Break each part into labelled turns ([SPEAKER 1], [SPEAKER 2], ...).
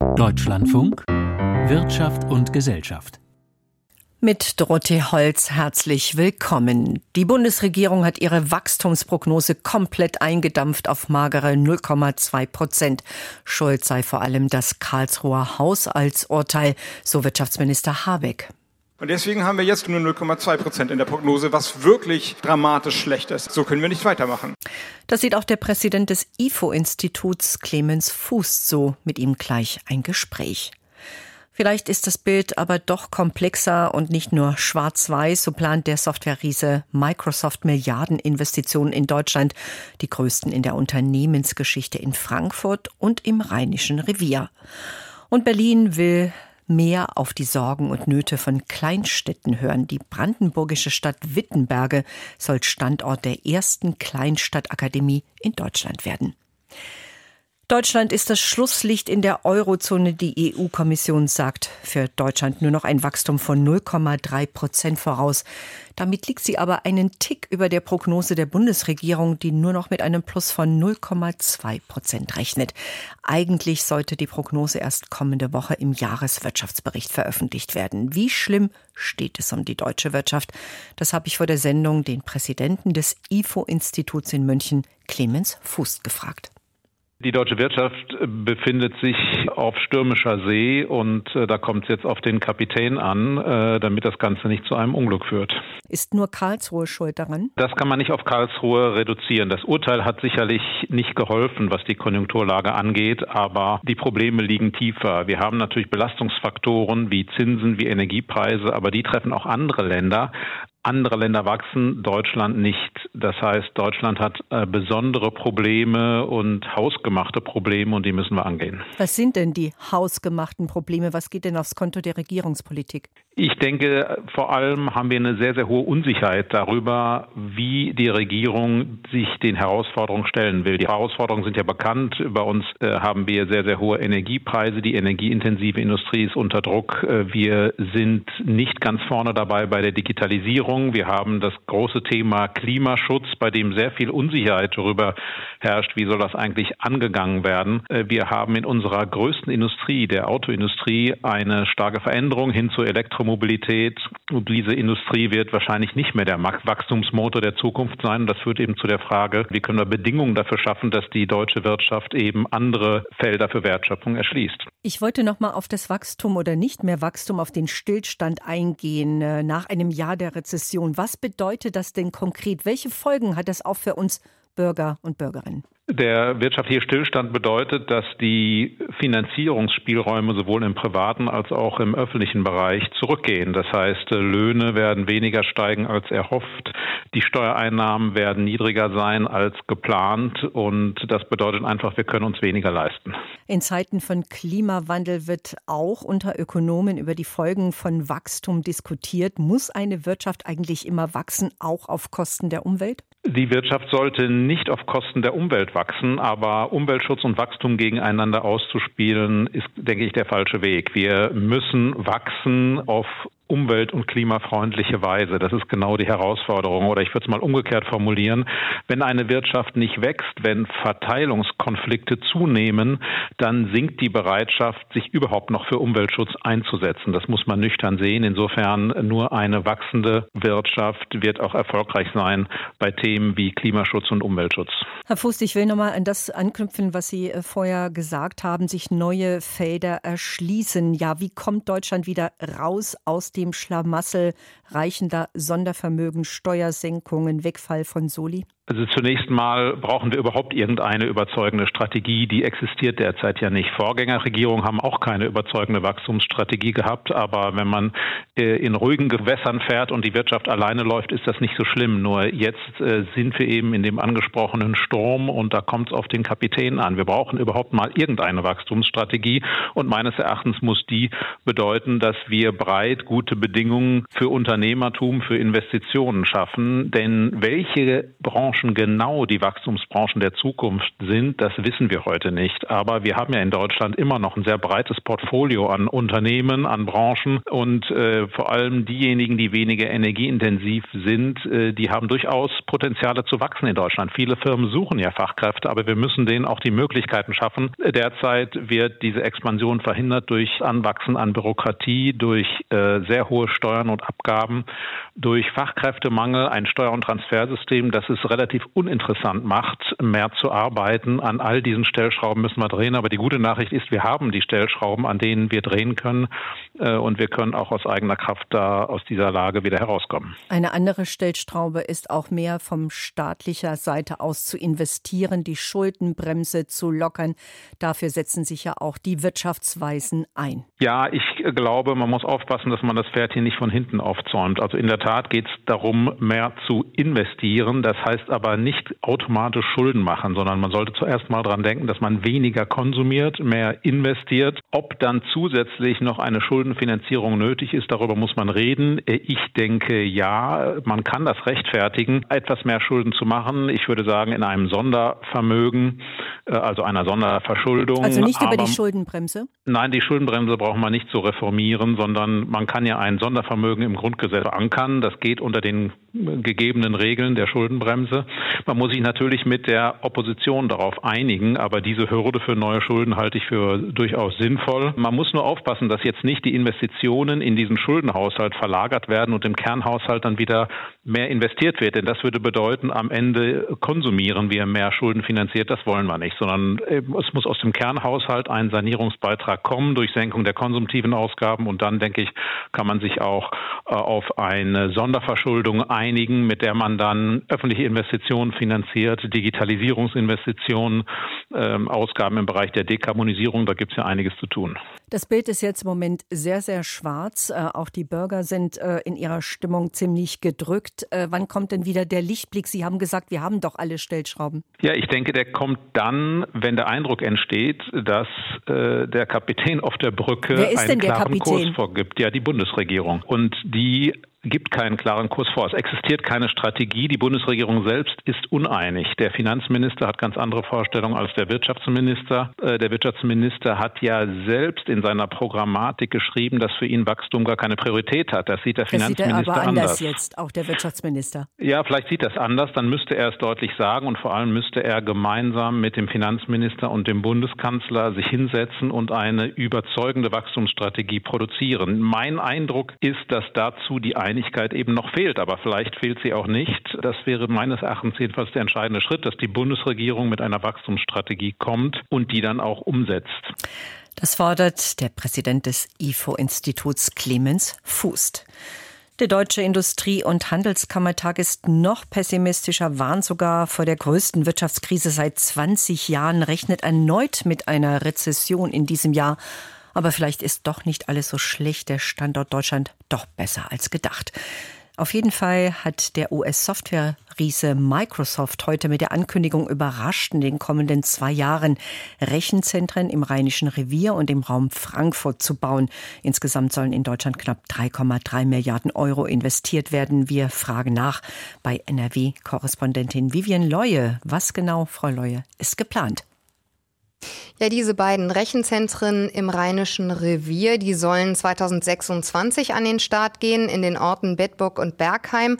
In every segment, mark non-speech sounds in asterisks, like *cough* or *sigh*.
[SPEAKER 1] Deutschlandfunk Wirtschaft und Gesellschaft.
[SPEAKER 2] Mit Dorothee Holz herzlich willkommen. Die Bundesregierung hat ihre Wachstumsprognose komplett eingedampft auf magere 0,2 Prozent. Schuld sei vor allem das Karlsruher Haushaltsurteil, so Wirtschaftsminister Habeck.
[SPEAKER 3] Und deswegen haben wir jetzt nur 0,2 Prozent in der Prognose, was wirklich dramatisch schlecht ist. So können wir nicht weitermachen.
[SPEAKER 2] Das sieht auch der Präsident des IFO-Instituts Clemens Fuß so. Mit ihm gleich ein Gespräch. Vielleicht ist das Bild aber doch komplexer und nicht nur schwarz-weiß. So plant der Software-Riese Microsoft Milliardeninvestitionen in Deutschland, die größten in der Unternehmensgeschichte in Frankfurt und im Rheinischen Revier. Und Berlin will mehr auf die Sorgen und Nöte von Kleinstädten hören. Die brandenburgische Stadt Wittenberge soll Standort der ersten Kleinstadtakademie in Deutschland werden. Deutschland ist das Schlusslicht in der Eurozone. Die EU-Kommission sagt für Deutschland nur noch ein Wachstum von 0,3 Prozent voraus. Damit liegt sie aber einen Tick über der Prognose der Bundesregierung, die nur noch mit einem Plus von 0,2 Prozent rechnet. Eigentlich sollte die Prognose erst kommende Woche im Jahreswirtschaftsbericht veröffentlicht werden. Wie schlimm steht es um die deutsche Wirtschaft? Das habe ich vor der Sendung den Präsidenten des IFO-Instituts in München, Clemens Fuß, gefragt.
[SPEAKER 4] Die deutsche Wirtschaft befindet sich auf stürmischer See und äh, da kommt es jetzt auf den Kapitän an, äh, damit das Ganze nicht zu einem Unglück führt.
[SPEAKER 2] Ist nur Karlsruhe schuld daran?
[SPEAKER 4] Das kann man nicht auf Karlsruhe reduzieren. Das Urteil hat sicherlich nicht geholfen, was die Konjunkturlage angeht, aber die Probleme liegen tiefer. Wir haben natürlich Belastungsfaktoren wie Zinsen, wie Energiepreise, aber die treffen auch andere Länder. Andere Länder wachsen, Deutschland nicht. Das heißt, Deutschland hat äh, besondere Probleme und hausgemachte Probleme und die müssen wir angehen.
[SPEAKER 2] Was sind denn die hausgemachten Probleme? Was geht denn aufs Konto der Regierungspolitik?
[SPEAKER 4] Ich denke, vor allem haben wir eine sehr, sehr hohe Unsicherheit darüber, wie die Regierung sich den Herausforderungen stellen will. Die Herausforderungen sind ja bekannt. Bei uns äh, haben wir sehr, sehr hohe Energiepreise. Die energieintensive Industrie ist unter Druck. Äh, wir sind nicht ganz vorne dabei bei der Digitalisierung. Wir haben das große Thema Klimaschutz, bei dem sehr viel Unsicherheit darüber herrscht, wie soll das eigentlich angegangen werden. Äh, wir haben in unserer größten Industrie, der Autoindustrie, eine starke Veränderung hin zur Elektromobilität. Und diese Industrie wird wahrscheinlich nicht mehr der Wachstumsmotor der Zukunft sein. das führt eben zu der Frage, wie können wir Bedingungen dafür schaffen, dass die deutsche Wirtschaft eben andere Felder für Wertschöpfung erschließt.
[SPEAKER 2] Ich wollte noch mal auf das Wachstum oder nicht mehr Wachstum, auf den Stillstand eingehen äh, nach einem Jahr der. Rezession. Was bedeutet das denn konkret? Welche Folgen hat das auch für uns Bürger und Bürgerinnen?
[SPEAKER 4] Der wirtschaftliche Stillstand bedeutet, dass die Finanzierungsspielräume sowohl im privaten als auch im öffentlichen Bereich zurückgehen. Das heißt, Löhne werden weniger steigen als erhofft, die Steuereinnahmen werden niedriger sein als geplant und das bedeutet einfach, wir können uns weniger leisten.
[SPEAKER 2] In Zeiten von Klimawandel wird auch unter Ökonomen über die Folgen von Wachstum diskutiert. Muss eine Wirtschaft eigentlich immer wachsen, auch auf Kosten der Umwelt?
[SPEAKER 4] Die Wirtschaft sollte nicht auf Kosten der Umwelt wachsen, aber Umweltschutz und Wachstum gegeneinander auszuspielen, ist, denke ich, der falsche Weg. Wir müssen wachsen auf umwelt- und klimafreundliche Weise. Das ist genau die Herausforderung. Oder ich würde es mal umgekehrt formulieren. Wenn eine Wirtschaft nicht wächst, wenn Verteilungskonflikte zunehmen, dann sinkt die Bereitschaft, sich überhaupt noch für Umweltschutz einzusetzen. Das muss man nüchtern sehen. Insofern nur eine wachsende Wirtschaft wird auch erfolgreich sein bei Themen wie Klimaschutz und Umweltschutz.
[SPEAKER 2] Herr Fuß, ich will nochmal an das anknüpfen, was Sie äh, vorher gesagt haben, sich neue Felder erschließen. Ja, wie kommt Deutschland wieder raus aus dem dem Schlamassel reichender Sondervermögen, Steuersenkungen, Wegfall von Soli?
[SPEAKER 4] Also zunächst mal brauchen wir überhaupt irgendeine überzeugende Strategie. Die existiert derzeit ja nicht. Vorgängerregierungen haben auch keine überzeugende Wachstumsstrategie gehabt. Aber wenn man äh, in ruhigen Gewässern fährt und die Wirtschaft alleine läuft, ist das nicht so schlimm. Nur jetzt äh, sind wir eben in dem angesprochenen Sturm und da kommt es auf den Kapitän an. Wir brauchen überhaupt mal irgendeine Wachstumsstrategie. Und meines Erachtens muss die bedeuten, dass wir breit gute Bedingungen für Unternehmertum, für Investitionen schaffen. Denn welche Branche Branchen genau die Wachstumsbranchen der Zukunft sind, das wissen wir heute nicht. Aber wir haben ja in Deutschland immer noch ein sehr breites Portfolio an Unternehmen, an Branchen und äh, vor allem diejenigen, die weniger energieintensiv sind, äh, die haben durchaus Potenziale zu wachsen in Deutschland. Viele Firmen suchen ja Fachkräfte, aber wir müssen denen auch die Möglichkeiten schaffen. Derzeit wird diese Expansion verhindert durch Anwachsen an Bürokratie, durch äh, sehr hohe Steuern und Abgaben, durch Fachkräftemangel, ein Steuer- und Transfersystem, das es relativ uninteressant macht, mehr zu arbeiten. An all diesen Stellschrauben müssen wir drehen. Aber die gute Nachricht ist, wir haben die Stellschrauben, an denen wir drehen können. Äh, und wir können auch aus eigener Kraft da aus dieser Lage wieder herauskommen.
[SPEAKER 2] Eine andere Stellschraube ist auch mehr vom staatlicher Seite aus zu investieren, die Schuldenbremse zu lockern. Dafür setzen sich ja auch die Wirtschaftsweisen ein.
[SPEAKER 4] Ja, ich glaube, man muss aufpassen, dass man das Pferd hier nicht von hinten aufzäumt. Also in der Tat geht es darum, mehr zu investieren. Das heißt aber nicht automatisch Schulden machen, sondern man sollte zuerst mal daran denken, dass man weniger konsumiert, mehr investiert. Ob dann zusätzlich noch eine Schuldenfinanzierung nötig ist, darüber muss man reden. Ich denke, ja, man kann das rechtfertigen, etwas mehr Schulden zu machen. Ich würde sagen, in einem Sondervermögen, äh, also einer Sonderverschuldung.
[SPEAKER 2] Also nicht über die Schuldenbremse?
[SPEAKER 4] Nein, die Schuldenbremse braucht man nicht zu reformieren, sondern man kann ja ein Sondervermögen im Grundgesetz verankern. Das geht unter den gegebenen Regeln der Schuldenbremse. Man muss sich natürlich mit der Opposition darauf einigen, aber diese Hürde für neue Schulden halte ich für durchaus sinnvoll. Man muss nur aufpassen, dass jetzt nicht die Investitionen in diesen Schuldenhaushalt verlagert werden und im Kernhaushalt dann wieder mehr investiert wird. Denn das würde bedeuten, am Ende konsumieren wir mehr Schulden finanziert. Das wollen wir nicht, sondern äh, es muss aus dem Kernhaushalt ein Sanierungsbeitrag kommen durch Senkung der konsumtiven Ausgaben. Und dann, denke ich, kann man sich auch äh, auf eine Sonderverschuldung einigen, mit der man dann öffentliche Investitionen finanziert, Digitalisierungsinvestitionen, ähm, Ausgaben im Bereich der Dekarbonisierung. Da gibt es ja einiges zu tun.
[SPEAKER 2] Das Bild ist jetzt im Moment sehr, sehr schwarz. Äh, auch die Bürger sind äh, in ihrer Stimmung ziemlich gedrückt. Äh, wann kommt denn wieder der Lichtblick? Sie haben gesagt, wir haben doch alle Stellschrauben.
[SPEAKER 4] Ja, ich denke, der kommt dann, wenn der Eindruck entsteht, dass äh, der Kapitän auf der Brücke einen klaren Kurs vorgibt. Ja, die Bundesregierung. Und die gibt keinen klaren Kurs vor. Es existiert keine Strategie. Die Bundesregierung selbst ist uneinig. Der Finanzminister hat ganz andere Vorstellungen als der Wirtschaftsminister. Äh, der Wirtschaftsminister hat ja selbst in seiner Programmatik geschrieben, dass für ihn Wachstum gar keine Priorität hat. Das sieht der das Finanzminister sieht er aber anders. anders
[SPEAKER 2] jetzt, auch der Wirtschaftsminister.
[SPEAKER 4] Ja, vielleicht sieht das anders. Dann müsste er es deutlich sagen und vor allem müsste er gemeinsam mit dem Finanzminister und dem Bundeskanzler sich hinsetzen und eine überzeugende Wachstumsstrategie produzieren. Mein Eindruck ist, dass dazu die Einigkeit eben noch fehlt. Aber vielleicht fehlt sie auch nicht. Das wäre meines Erachtens jedenfalls der entscheidende Schritt, dass die Bundesregierung mit einer Wachstumsstrategie kommt und die dann auch umsetzt.
[SPEAKER 2] Das fordert der Präsident des IFO-Instituts Clemens Fußt. Der Deutsche Industrie- und Handelskammertag ist noch pessimistischer, warnt sogar vor der größten Wirtschaftskrise seit 20 Jahren, rechnet erneut mit einer Rezession in diesem Jahr. Aber vielleicht ist doch nicht alles so schlecht, der Standort Deutschland doch besser als gedacht. Auf jeden Fall hat der US-Software-Riese Microsoft heute mit der Ankündigung überrascht, in den kommenden zwei Jahren Rechenzentren im Rheinischen Revier und im Raum Frankfurt zu bauen. Insgesamt sollen in Deutschland knapp 3,3 Milliarden Euro investiert werden. Wir fragen nach bei NRW-Korrespondentin Vivian Leue. Was genau, Frau Leue, ist geplant?
[SPEAKER 5] Ja, diese beiden Rechenzentren im Rheinischen Revier, die sollen 2026 an den Start gehen in den Orten Bedburg und Bergheim.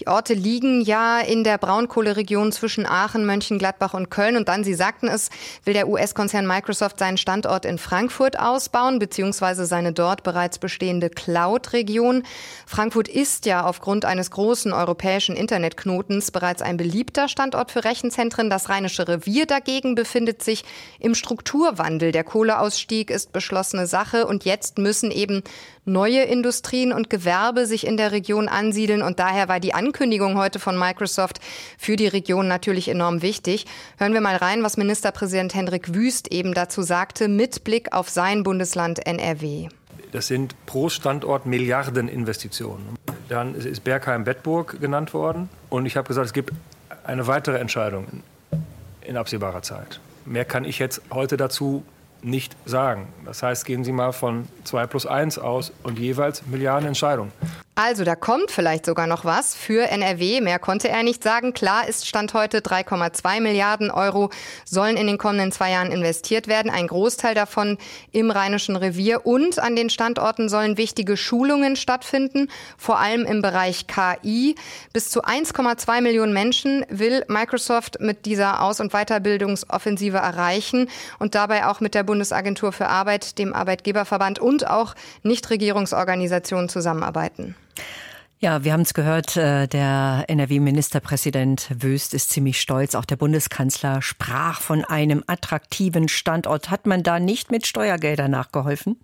[SPEAKER 5] Die Orte liegen ja in der Braunkohleregion zwischen Aachen, Mönchengladbach und Köln. Und dann, Sie sagten es, will der US-Konzern Microsoft seinen Standort in Frankfurt ausbauen, beziehungsweise seine dort bereits bestehende Cloud-Region. Frankfurt ist ja aufgrund eines großen europäischen Internetknotens bereits ein beliebter Standort für Rechenzentren. Das Rheinische Revier dagegen befindet sich im Strukturwandel. Der Kohleausstieg ist beschlossene Sache und jetzt müssen eben neue Industrien und Gewerbe sich in der Region ansiedeln und daher war die Ankündigung heute von Microsoft für die Region natürlich enorm wichtig. Hören wir mal rein, was Ministerpräsident Hendrik Wüst eben dazu sagte mit Blick auf sein Bundesland NRW.
[SPEAKER 6] Das sind pro Standort Milliardeninvestitionen. Dann ist Bergheim-Bedburg genannt worden und ich habe gesagt, es gibt eine weitere Entscheidung in absehbarer Zeit. Mehr kann ich jetzt heute dazu nicht sagen. Das heißt, gehen Sie mal von 2 plus 1 aus und jeweils Milliarden Entscheidungen.
[SPEAKER 5] Also da kommt vielleicht sogar noch was für NRW. Mehr konnte er nicht sagen. Klar ist Stand heute 3,2 Milliarden Euro sollen in den kommenden zwei Jahren investiert werden. Ein Großteil davon im Rheinischen Revier und an den Standorten sollen wichtige Schulungen stattfinden, vor allem im Bereich KI. Bis zu 1,2 Millionen Menschen will Microsoft mit dieser Aus- und Weiterbildungsoffensive erreichen und dabei auch mit der Bundesagentur für Arbeit, dem Arbeitgeberverband und auch Nichtregierungsorganisationen zusammenarbeiten.
[SPEAKER 2] Ja, wir haben es gehört, äh, der NRW-Ministerpräsident Wüst ist ziemlich stolz. Auch der Bundeskanzler sprach von einem attraktiven Standort. Hat man da nicht mit Steuergeldern nachgeholfen?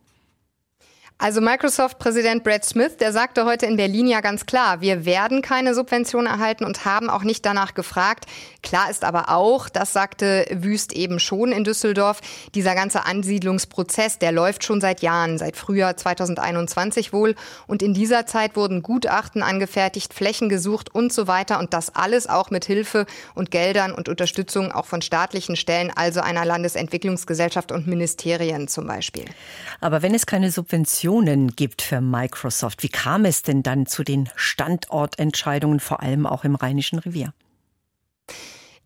[SPEAKER 5] Also Microsoft-Präsident Brad Smith, der sagte heute in Berlin ja ganz klar, wir werden keine Subvention erhalten und haben auch nicht danach gefragt. Klar ist aber auch, das sagte Wüst eben schon in Düsseldorf, dieser ganze Ansiedlungsprozess, der läuft schon seit Jahren, seit Frühjahr 2021 wohl. Und in dieser Zeit wurden Gutachten angefertigt, Flächen gesucht und so weiter. Und das alles auch mit Hilfe und Geldern und Unterstützung auch von staatlichen Stellen, also einer Landesentwicklungsgesellschaft und Ministerien zum Beispiel.
[SPEAKER 2] Aber wenn es keine Subvention Optionen gibt für Microsoft. Wie kam es denn dann zu den Standortentscheidungen, vor allem auch im Rheinischen Revier?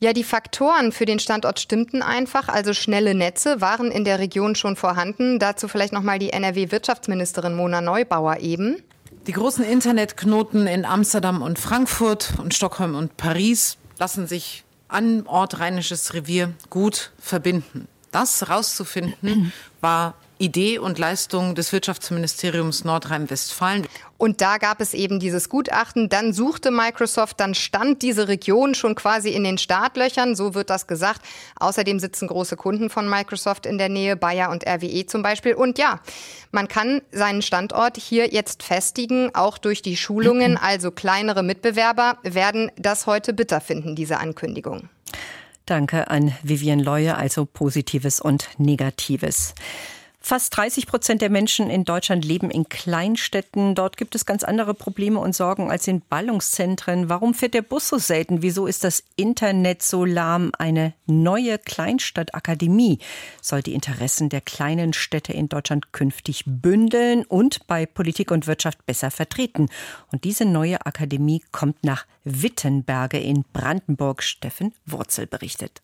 [SPEAKER 5] Ja, die Faktoren für den Standort stimmten einfach. Also schnelle Netze waren in der Region schon vorhanden. Dazu vielleicht nochmal die NRW-Wirtschaftsministerin Mona Neubauer eben.
[SPEAKER 7] Die großen Internetknoten in Amsterdam und Frankfurt und Stockholm und Paris lassen sich an Ort Rheinisches Revier gut verbinden. Das rauszufinden war Idee und Leistung des Wirtschaftsministeriums Nordrhein-Westfalen.
[SPEAKER 5] Und da gab es eben dieses Gutachten. Dann suchte Microsoft, dann stand diese Region schon quasi in den Startlöchern, so wird das gesagt. Außerdem sitzen große Kunden von Microsoft in der Nähe, Bayer und RWE zum Beispiel. Und ja, man kann seinen Standort hier jetzt festigen, auch durch die Schulungen. *clears throat* Also kleinere Mitbewerber werden das heute bitter finden, diese Ankündigung.
[SPEAKER 2] Danke an Vivian Leue, also Positives und Negatives. Fast 30 Prozent der Menschen in Deutschland leben in Kleinstädten. Dort gibt es ganz andere Probleme und Sorgen als in Ballungszentren. Warum fährt der Bus so selten? Wieso ist das Internet so lahm? Eine neue Kleinstadtakademie soll die Interessen der kleinen Städte in Deutschland künftig bündeln und bei Politik und Wirtschaft besser vertreten. Und diese neue Akademie kommt nach Wittenberge in Brandenburg. Steffen Wurzel berichtet.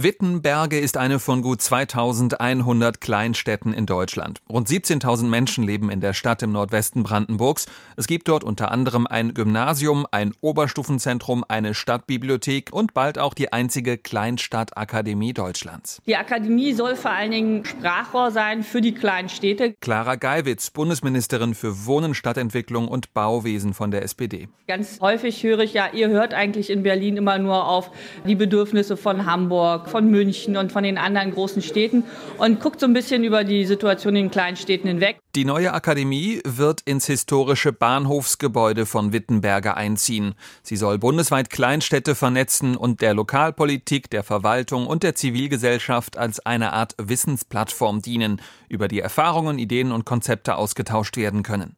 [SPEAKER 8] Wittenberge ist eine von gut 2100 Kleinstädten in Deutschland. Rund 17.000 Menschen leben in der Stadt im Nordwesten Brandenburgs. Es gibt dort unter anderem ein Gymnasium, ein Oberstufenzentrum, eine Stadtbibliothek und bald auch die einzige Kleinstadtakademie Deutschlands.
[SPEAKER 9] Die Akademie soll vor allen Dingen Sprachrohr sein für die kleinen Städte.
[SPEAKER 8] Clara Geiwitz, Bundesministerin für Wohnen, Stadtentwicklung und Bauwesen von der SPD.
[SPEAKER 9] Ganz häufig höre ich ja, ihr hört eigentlich in Berlin immer nur auf die Bedürfnisse von Hamburg, von München und von den anderen großen Städten und guckt so ein bisschen über die Situation in den kleinen Städten hinweg.
[SPEAKER 8] Die neue Akademie wird ins historische Bahnhofsgebäude von Wittenberge einziehen. Sie soll bundesweit Kleinstädte vernetzen und der Lokalpolitik, der Verwaltung und der Zivilgesellschaft als eine Art Wissensplattform dienen, über die Erfahrungen, Ideen und Konzepte ausgetauscht werden können.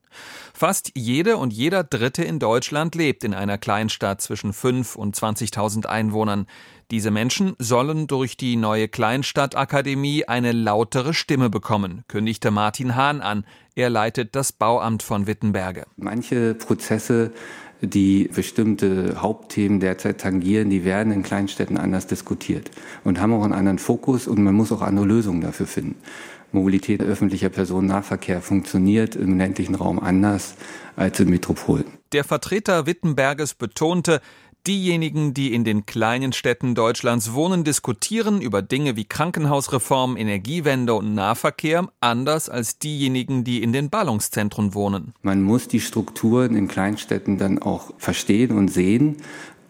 [SPEAKER 8] Fast jede und jeder Dritte in Deutschland lebt in einer Kleinstadt zwischen 5 und 20.000 Einwohnern. Diese Menschen sollen durch die neue Kleinstadtakademie eine lautere Stimme bekommen, kündigte Martin Hahn an. Er leitet das Bauamt von Wittenberge.
[SPEAKER 10] Manche Prozesse die bestimmte Hauptthemen derzeit tangieren, die werden in Kleinstädten anders diskutiert und haben auch einen anderen Fokus und man muss auch andere Lösungen dafür finden. Mobilität öffentlicher Personennahverkehr funktioniert im ländlichen Raum anders als in Metropolen.
[SPEAKER 8] Der Vertreter Wittenberges betonte, Diejenigen, die in den kleinen Städten Deutschlands wohnen, diskutieren über Dinge wie Krankenhausreform, Energiewende und Nahverkehr anders als diejenigen, die in den Ballungszentren wohnen.
[SPEAKER 10] Man muss die Strukturen in Kleinstädten dann auch verstehen und sehen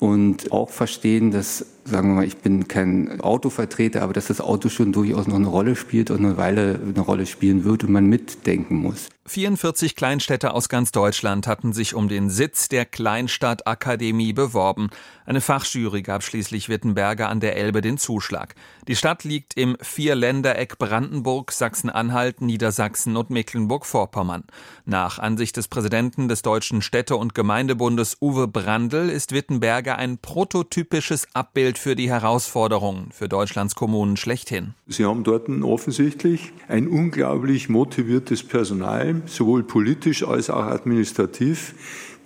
[SPEAKER 10] und auch verstehen, dass, sagen wir mal, ich bin kein Autovertreter, aber dass das Auto schon durchaus noch eine Rolle spielt und eine Weile eine Rolle spielen wird und man mitdenken muss.
[SPEAKER 8] 44 Kleinstädte aus ganz Deutschland hatten sich um den Sitz der Kleinstadtakademie beworben. Eine Fachjury gab schließlich Wittenberger an der Elbe den Zuschlag. Die Stadt liegt im Vierländereck Brandenburg, Sachsen-Anhalt, Niedersachsen und Mecklenburg-Vorpommern. Nach Ansicht des Präsidenten des Deutschen Städte- und Gemeindebundes Uwe Brandl ist Wittenberger ein prototypisches Abbild Vorbild für die Herausforderungen für Deutschlands Kommunen schlechthin.
[SPEAKER 11] Sie haben dort offensichtlich ein unglaublich motiviertes Personal, sowohl politisch als auch administrativ,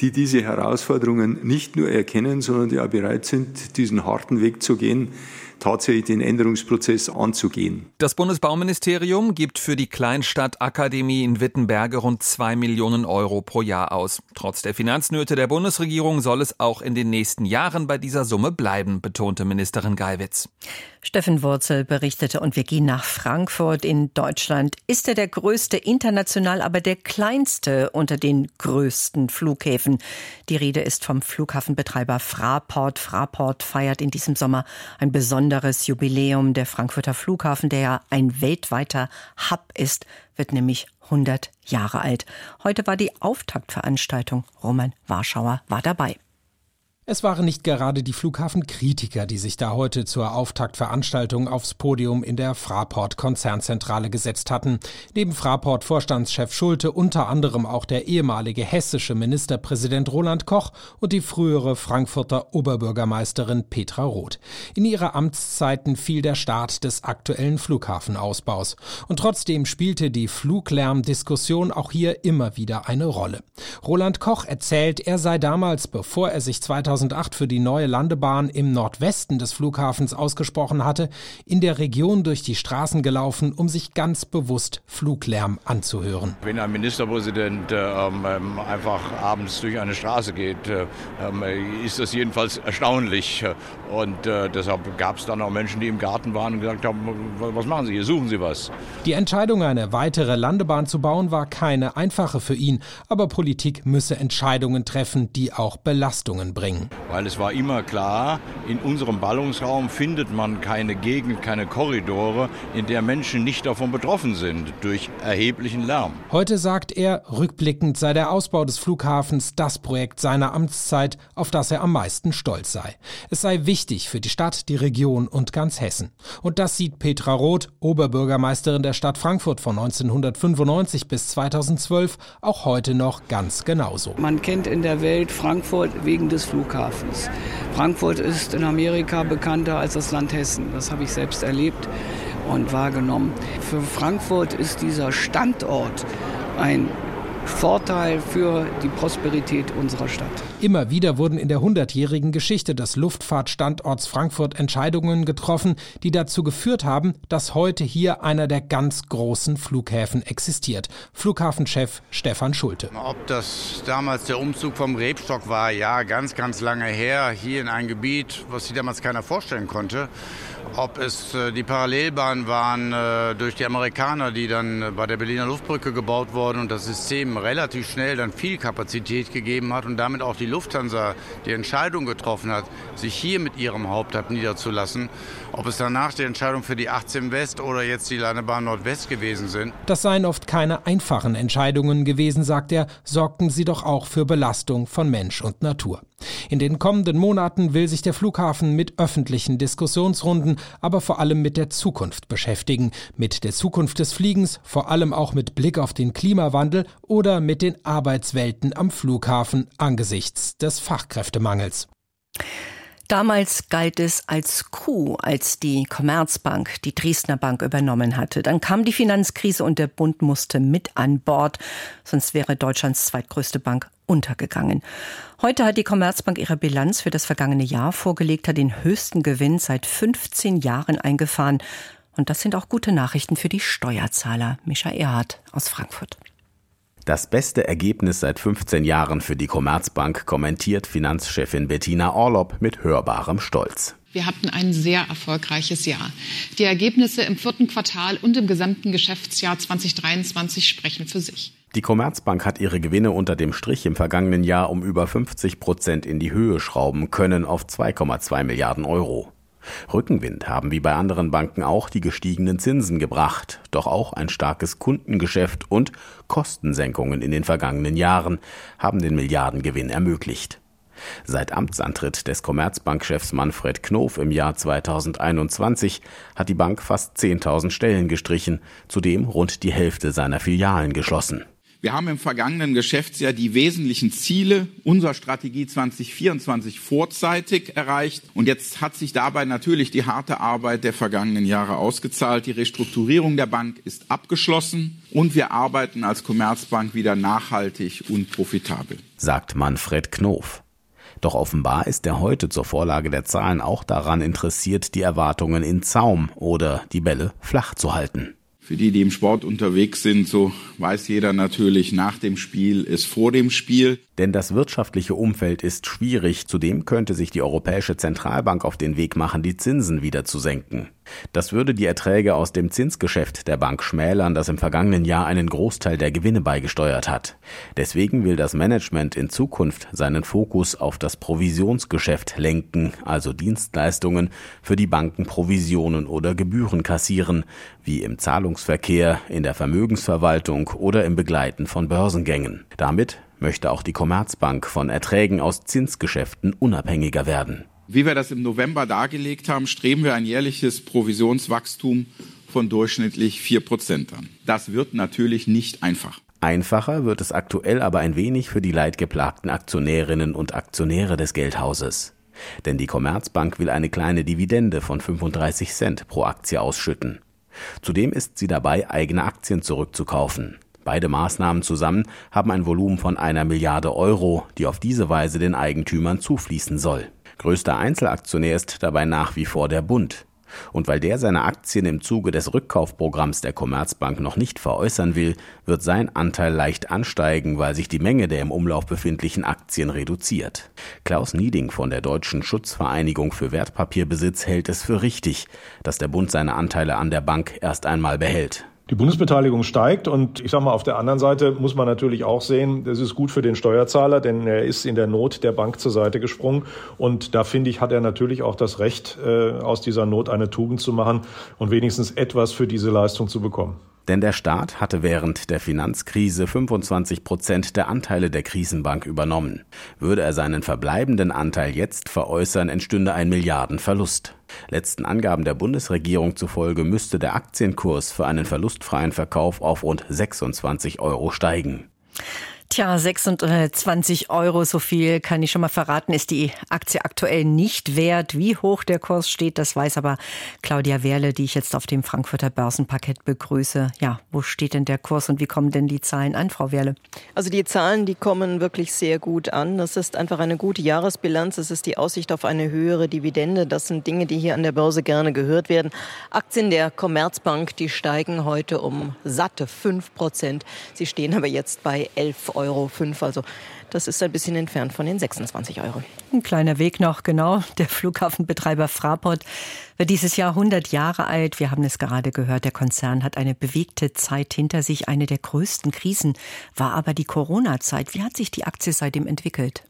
[SPEAKER 11] die diese Herausforderungen nicht nur erkennen, sondern die auch bereit sind, diesen harten Weg zu gehen, tatsächlich den Änderungsprozess anzugehen.
[SPEAKER 8] Das Bundesbauministerium gibt für die Kleinstadtakademie in Wittenberge rund zwei Millionen Euro pro Jahr aus. Trotz der Finanznöte der Bundesregierung soll es auch in den nächsten Jahren bei dieser Summe bleiben, betonte Ministerin Geiwitz.
[SPEAKER 2] Steffen Wurzel berichtete und wir gehen nach Frankfurt in Deutschland. Ist er der größte international, aber der kleinste unter den größten Flughäfen? Die Rede ist vom Flughafenbetreiber Fraport. Fraport feiert in diesem Sommer ein besonderes Jubiläum. Der Frankfurter Flughafen, der ja ein weltweiter Hub ist, wird nämlich 100 Jahre alt. Heute war die Auftaktveranstaltung. Roman Warschauer war dabei.
[SPEAKER 12] Es waren nicht gerade die Flughafenkritiker, die sich da heute zur Auftaktveranstaltung aufs Podium in der Fraport Konzernzentrale gesetzt hatten. Neben Fraport Vorstandschef Schulte unter anderem auch der ehemalige hessische Ministerpräsident Roland Koch und die frühere Frankfurter Oberbürgermeisterin Petra Roth. In ihre Amtszeiten fiel der Start des aktuellen Flughafenausbaus. Und trotzdem spielte die Fluglärmdiskussion auch hier immer wieder eine Rolle. Roland Koch erzählt, er sei damals, bevor er sich 2000 2008 für die neue Landebahn im Nordwesten des Flughafens ausgesprochen hatte, in der Region durch die Straßen gelaufen, um sich ganz bewusst Fluglärm anzuhören.
[SPEAKER 13] Wenn ein Ministerpräsident äh, ähm, einfach abends durch eine Straße geht, äh, äh, ist das jedenfalls erstaunlich. Und äh, deshalb gab es dann auch Menschen, die im Garten waren und gesagt haben, was machen Sie hier, suchen Sie was.
[SPEAKER 12] Die Entscheidung, eine weitere Landebahn zu bauen, war keine einfache für ihn. Aber Politik müsse Entscheidungen treffen, die auch Belastungen bringen.
[SPEAKER 13] Weil es war immer klar, in unserem Ballungsraum findet man keine Gegend, keine Korridore, in der Menschen nicht davon betroffen sind durch erheblichen Lärm.
[SPEAKER 12] Heute sagt er, rückblickend sei der Ausbau des Flughafens das Projekt seiner Amtszeit, auf das er am meisten stolz sei. Es sei wichtig für die Stadt, die Region und ganz Hessen. Und das sieht Petra Roth, Oberbürgermeisterin der Stadt Frankfurt von 1995 bis 2012, auch heute noch ganz genauso.
[SPEAKER 14] Man kennt in der Welt Frankfurt wegen des Flughafens. Flughafens. Frankfurt ist in Amerika bekannter als das Land Hessen. Das habe ich selbst erlebt und wahrgenommen. Für Frankfurt ist dieser Standort ein Vorteil für die Prosperität unserer Stadt.
[SPEAKER 12] Immer wieder wurden in der hundertjährigen Geschichte des Luftfahrtstandorts Frankfurt Entscheidungen getroffen, die dazu geführt haben, dass heute hier einer der ganz großen Flughäfen existiert. Flughafenchef Stefan Schulte.
[SPEAKER 15] Ob das damals der Umzug vom Rebstock war, ja, ganz, ganz lange her, hier in ein Gebiet, was sich damals keiner vorstellen konnte. Ob es äh, die Parallelbahnen waren äh, durch die Amerikaner, die dann äh, bei der Berliner Luftbrücke gebaut wurden und das System relativ schnell dann viel Kapazität gegeben hat und damit auch die Lufthansa die Entscheidung getroffen hat, sich hier mit ihrem Haupthub niederzulassen. Ob es danach die Entscheidung für die 18 West oder jetzt die Landebahn Nordwest gewesen sind.
[SPEAKER 12] Das seien oft keine einfachen Entscheidungen gewesen, sagt er, sorgten sie doch auch für Belastung von Mensch und Natur. In den kommenden Monaten will sich der Flughafen mit öffentlichen Diskussionsrunden, aber vor allem mit der Zukunft beschäftigen. Mit der Zukunft des Fliegens, vor allem auch mit Blick auf den Klimawandel oder mit den Arbeitswelten am Flughafen angesichts des Fachkräftemangels.
[SPEAKER 2] Damals galt es als Coup, als die Commerzbank die Dresdner Bank übernommen hatte. Dann kam die Finanzkrise und der Bund musste mit an Bord, sonst wäre Deutschlands zweitgrößte Bank untergegangen. Heute hat die Commerzbank ihre Bilanz für das vergangene Jahr vorgelegt, hat den höchsten Gewinn seit 15 Jahren eingefahren. Und das sind auch gute Nachrichten für die Steuerzahler. Mischa Erhardt aus Frankfurt.
[SPEAKER 16] Das beste Ergebnis seit 15 Jahren für die Commerzbank kommentiert Finanzchefin Bettina Orlob mit hörbarem Stolz.
[SPEAKER 17] Wir hatten ein sehr erfolgreiches Jahr. Die Ergebnisse im vierten Quartal und im gesamten Geschäftsjahr 2023 sprechen für sich.
[SPEAKER 16] Die Commerzbank hat ihre Gewinne unter dem Strich im vergangenen Jahr um über 50 Prozent in die Höhe schrauben können auf 2,2 Milliarden Euro. Rückenwind haben wie bei anderen Banken auch die gestiegenen Zinsen gebracht, doch auch ein starkes Kundengeschäft und Kostensenkungen in den vergangenen Jahren haben den Milliardengewinn ermöglicht. Seit Amtsantritt des Commerzbankchefs Manfred Knof im Jahr 2021 hat die Bank fast 10.000 Stellen gestrichen, zudem rund die Hälfte seiner Filialen geschlossen.
[SPEAKER 18] Wir haben im vergangenen Geschäftsjahr die wesentlichen Ziele unserer Strategie 2024 vorzeitig erreicht. Und jetzt hat sich dabei natürlich die harte Arbeit der vergangenen Jahre ausgezahlt. Die Restrukturierung der Bank ist abgeschlossen und wir arbeiten als Commerzbank wieder nachhaltig und profitabel.
[SPEAKER 16] Sagt Manfred Knof. Doch offenbar ist er heute zur Vorlage der Zahlen auch daran interessiert, die Erwartungen in Zaum oder die Bälle flach zu halten.
[SPEAKER 18] Für die, die im Sport unterwegs sind, so weiß jeder natürlich, nach dem Spiel ist vor dem Spiel.
[SPEAKER 16] Denn das wirtschaftliche Umfeld ist schwierig. Zudem könnte sich die Europäische Zentralbank auf den Weg machen, die Zinsen wieder zu senken. Das würde die Erträge aus dem Zinsgeschäft der Bank schmälern, das im vergangenen Jahr einen Großteil der Gewinne beigesteuert hat. Deswegen will das Management in Zukunft seinen Fokus auf das Provisionsgeschäft lenken, also Dienstleistungen, für die Banken Provisionen oder Gebühren kassieren, wie im Zahlungsverkehr, in der Vermögensverwaltung oder im Begleiten von Börsengängen. Damit möchte auch die Commerzbank von Erträgen aus Zinsgeschäften unabhängiger werden.
[SPEAKER 18] Wie wir das im November dargelegt haben, streben wir ein jährliches Provisionswachstum von durchschnittlich 4 Prozent an. Das wird natürlich nicht einfach.
[SPEAKER 16] Einfacher wird es aktuell aber ein wenig für die leidgeplagten Aktionärinnen und Aktionäre des Geldhauses. Denn die Commerzbank will eine kleine Dividende von 35 Cent pro Aktie ausschütten. Zudem ist sie dabei, eigene Aktien zurückzukaufen. Beide Maßnahmen zusammen haben ein Volumen von einer Milliarde Euro, die auf diese Weise den Eigentümern zufließen soll. Größter Einzelaktionär ist dabei nach wie vor der Bund. Und weil der seine Aktien im Zuge des Rückkaufprogramms der Commerzbank noch nicht veräußern will, wird sein Anteil leicht ansteigen, weil sich die Menge der im Umlauf befindlichen Aktien reduziert. Klaus Nieding von der Deutschen Schutzvereinigung für Wertpapierbesitz hält es für richtig, dass der Bund seine Anteile an der Bank erst einmal behält.
[SPEAKER 19] Die Bundesbeteiligung steigt und ich sage mal, auf der anderen Seite muss man natürlich auch sehen, das ist gut für den Steuerzahler, denn er ist in der Not der Bank zur Seite gesprungen und da finde ich, hat er natürlich auch das Recht, äh, aus dieser Not eine Tugend zu machen und wenigstens etwas für diese Leistung zu bekommen.
[SPEAKER 16] Denn der Staat hatte während der Finanzkrise 25 Prozent der Anteile der Krisenbank übernommen. Würde er seinen verbleibenden Anteil jetzt veräußern, entstünde ein Milliardenverlust. Letzten Angaben der Bundesregierung zufolge müsste der Aktienkurs für einen verlustfreien Verkauf auf rund 26 Euro steigen.
[SPEAKER 2] Tja, 26 Euro, so viel kann ich schon mal verraten, ist die Aktie aktuell nicht wert. Wie hoch der Kurs steht, das weiß aber Claudia Wehrle, die ich jetzt auf dem Frankfurter Börsenparkett begrüße. Ja, wo steht denn der Kurs und wie kommen denn die Zahlen an, Frau Wehrle?
[SPEAKER 20] Also die Zahlen, die kommen wirklich sehr gut an. Das ist einfach eine gute Jahresbilanz. Es ist die Aussicht auf eine höhere Dividende. Das sind Dinge, die hier an der Börse gerne gehört werden. Aktien der Commerzbank, die steigen heute um satte 5 Prozent. Sie stehen aber jetzt bei 11 Euro. Also das ist ein bisschen entfernt von den 26 Euro.
[SPEAKER 2] Ein kleiner Weg noch, genau. Der Flughafenbetreiber Fraport wird dieses Jahr 100 Jahre alt. Wir haben es gerade gehört. Der Konzern hat eine bewegte Zeit hinter sich. Eine der größten Krisen war aber die Corona-Zeit. Wie hat sich die Aktie seitdem entwickelt?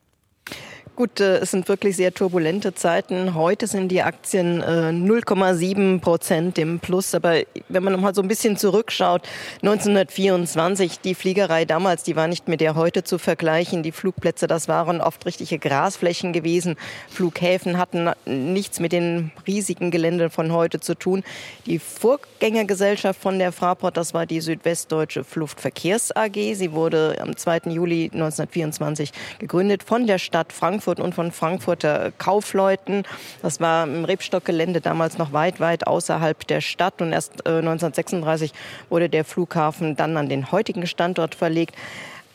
[SPEAKER 20] Gut, äh, es sind wirklich sehr turbulente Zeiten. Heute sind die Aktien 0,7 äh, Prozent im Plus. Aber wenn man noch mal so ein bisschen zurückschaut, 1924, die Fliegerei damals, die war nicht mit der heute zu vergleichen. Die Flugplätze, das waren oft richtige Grasflächen gewesen. Flughäfen hatten nichts mit den riesigen Geländen von heute zu tun. Die Vorgängergesellschaft von der Fraport, das war die Südwestdeutsche Luftverkehrs AG. Sie wurde am 2. Juli 1924 gegründet von der Stadt Frankfurt Frankfurt und von Frankfurter Kaufleuten. Das war im Rebstockgelände damals noch weit, weit außerhalb der Stadt. Und erst 1936 äh, wurde der Flughafen dann an den heutigen Standort verlegt.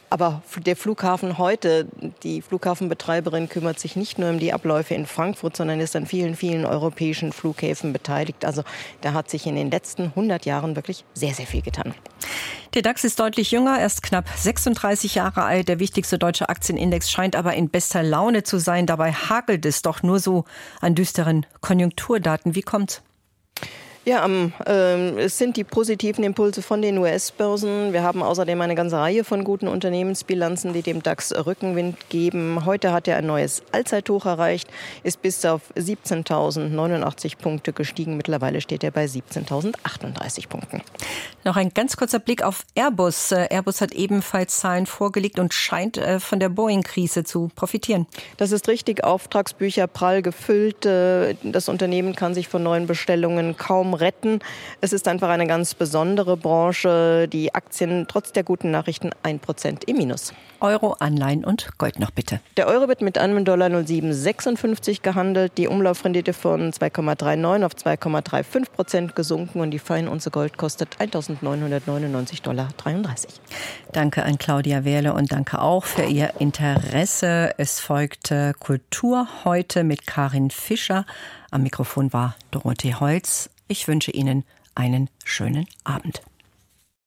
[SPEAKER 20] Aber der Flughafen heute, die Flughafenbetreiberin kümmert sich nicht nur um die Abläufe in Frankfurt, sondern ist an vielen, vielen europäischen Flughäfen beteiligt. Also da hat sich in den letzten 100 Jahren wirklich sehr, sehr viel getan.
[SPEAKER 2] Der DAX ist deutlich jünger, erst knapp 36 Jahre alt. Der wichtigste deutsche Aktienindex scheint aber in bester Laune zu sein. Dabei hagelt es doch nur so an düsteren Konjunkturdaten. Wie kommt's?
[SPEAKER 20] Ja, ähm, es sind die positiven Impulse von den US-Börsen. Wir haben außerdem eine ganze Reihe von guten Unternehmensbilanzen, die dem DAX Rückenwind geben. Heute hat er ein neues Allzeithoch erreicht, ist bis auf 17.089 Punkte gestiegen. Mittlerweile steht er bei 17.038 Punkten.
[SPEAKER 2] Noch ein ganz kurzer Blick auf Airbus. Äh, Airbus hat ebenfalls Zahlen vorgelegt und scheint äh, von der Boeing-Krise zu profitieren.
[SPEAKER 20] Das ist richtig. Auftragsbücher prall gefüllt. Äh, das Unternehmen kann sich von neuen Bestellungen kaum retten. Es ist einfach eine ganz besondere Branche. Die Aktien trotz der guten Nachrichten 1% im Minus.
[SPEAKER 2] Euro, Anleihen und Gold noch bitte.
[SPEAKER 20] Der Euro wird mit einem Dollar 0756 gehandelt, die Umlaufrendite von 2,39 auf 2,35 Prozent gesunken und die Feinunze Gold kostet 1.999,33 Dollar.
[SPEAKER 2] Danke an Claudia Wehrle und danke auch für Ihr Interesse. Es folgte Kultur heute mit Karin Fischer. Am Mikrofon war Dorothee Holz. Ich wünsche Ihnen einen schönen Abend.